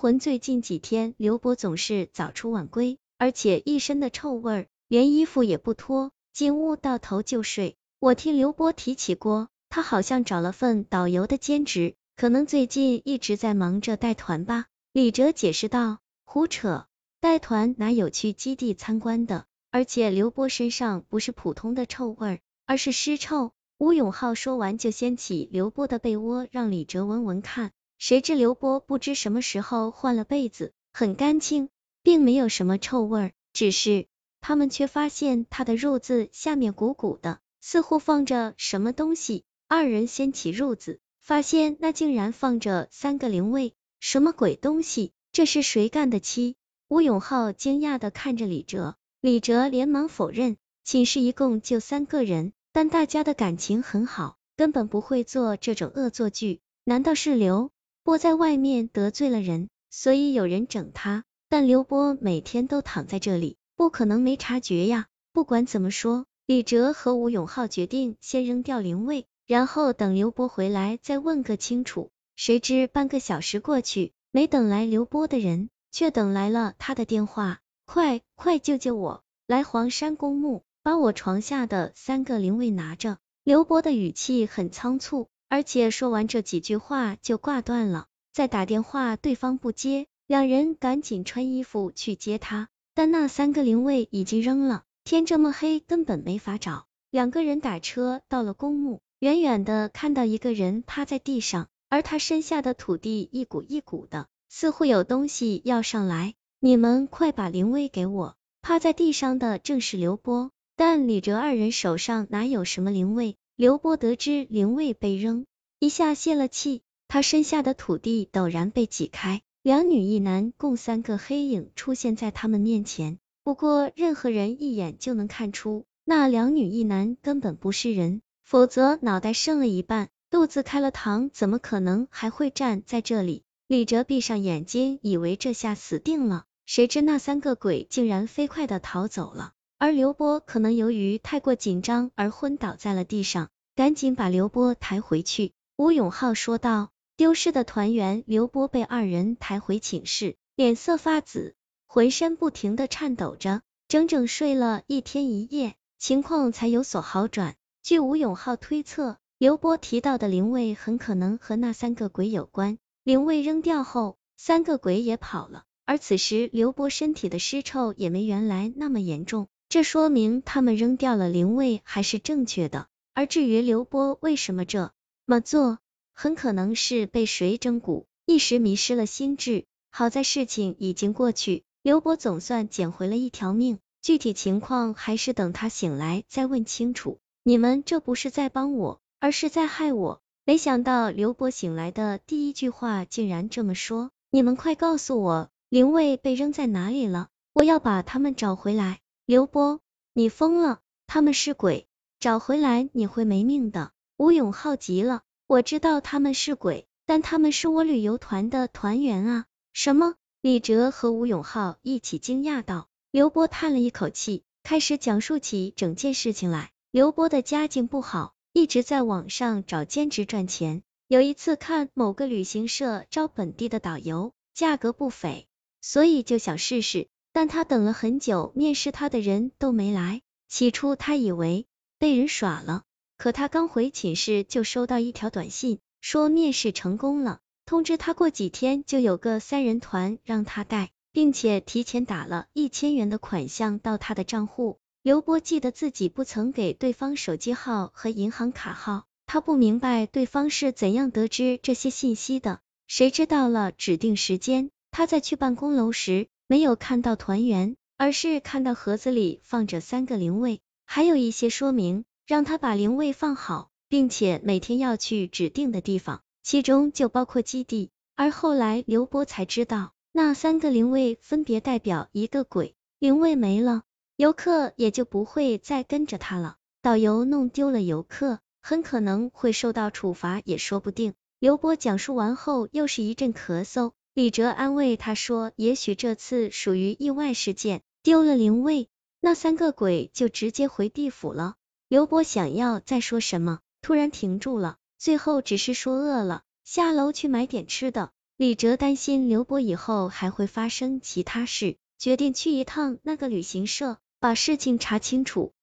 魂最近几天刘波总是早出晚归，而且一身的臭味儿，连衣服也不脱，进屋到头就睡。我听刘波提起过，他好像找了份导游的兼职，可能最近一直在忙着带团吧。李哲解释道。胡扯，带团哪有去基地参观的？而且刘波身上不是普通的臭味儿，而是尸臭。吴永浩说完就掀起刘波的被窝，让李哲闻闻看。谁知刘波不知什么时候换了被子，很干净，并没有什么臭味，只是他们却发现他的褥子下面鼓鼓的，似乎放着什么东西。二人掀起褥子，发现那竟然放着三个灵位，什么鬼东西？这是谁干的？七吴永浩惊讶的看着李哲，李哲连忙否认，寝室一共就三个人，但大家的感情很好，根本不会做这种恶作剧。难道是刘？波在外面得罪了人，所以有人整他。但刘波每天都躺在这里，不可能没察觉呀。不管怎么说，李哲和吴永浩决定先扔掉灵位，然后等刘波回来再问个清楚。谁知半个小时过去，没等来刘波的人，却等来了他的电话。快快救救我！来黄山公墓，把我床下的三个灵位拿着。刘波的语气很仓促。而且说完这几句话就挂断了，再打电话对方不接，两人赶紧穿衣服去接他，但那三个灵位已经扔了，天这么黑根本没法找。两个人打车到了公墓，远远的看到一个人趴在地上，而他身下的土地一股一股的，似乎有东西要上来。你们快把灵位给我！趴在地上的正是刘波，但李哲二人手上哪有什么灵位？刘波得知灵位被扔，一下泄了气，他身下的土地陡然被挤开，两女一男共三个黑影出现在他们面前。不过任何人一眼就能看出，那两女一男根本不是人，否则脑袋剩了一半，肚子开了膛，怎么可能还会站在这里？李哲闭上眼睛，以为这下死定了，谁知那三个鬼竟然飞快的逃走了。而刘波可能由于太过紧张而昏倒在了地上，赶紧把刘波抬回去。吴永浩说道。丢失的团员刘波被二人抬回寝室，脸色发紫，浑身不停的颤抖着，整整睡了一天一夜，情况才有所好转。据吴永浩推测，刘波提到的灵位很可能和那三个鬼有关。灵位扔掉后，三个鬼也跑了，而此时刘波身体的尸臭也没原来那么严重。这说明他们扔掉了灵位还是正确的，而至于刘波为什么这么做，很可能是被谁整蛊，一时迷失了心智。好在事情已经过去，刘波总算捡回了一条命，具体情况还是等他醒来再问清楚。你们这不是在帮我，而是在害我。没想到刘波醒来的第一句话竟然这么说：你们快告诉我，灵位被扔在哪里了，我要把他们找回来。刘波，你疯了！他们是鬼，找回来你会没命的。吴永浩急了，我知道他们是鬼，但他们是我旅游团的团员啊！什么？李哲和吴永浩一起惊讶道。刘波叹了一口气，开始讲述起整件事情来。刘波的家境不好，一直在网上找兼职赚钱。有一次看某个旅行社招本地的导游，价格不菲，所以就想试试。但他等了很久，面试他的人都没来。起初他以为被人耍了，可他刚回寝室就收到一条短信，说面试成功了，通知他过几天就有个三人团让他带，并且提前打了一千元的款项到他的账户。刘波记得自己不曾给对方手机号和银行卡号，他不明白对方是怎样得知这些信息的。谁知道了指定时间，他在去办公楼时。没有看到团员，而是看到盒子里放着三个灵位，还有一些说明，让他把灵位放好，并且每天要去指定的地方，其中就包括基地。而后来刘波才知道，那三个灵位分别代表一个鬼，灵位没了，游客也就不会再跟着他了。导游弄丢了游客，很可能会受到处罚，也说不定。刘波讲述完后，又是一阵咳嗽。李哲安慰他说：“也许这次属于意外事件，丢了灵位，那三个鬼就直接回地府了。”刘伯想要再说什么，突然停住了，最后只是说饿了，下楼去买点吃的。李哲担心刘伯以后还会发生其他事，决定去一趟那个旅行社，把事情查清楚。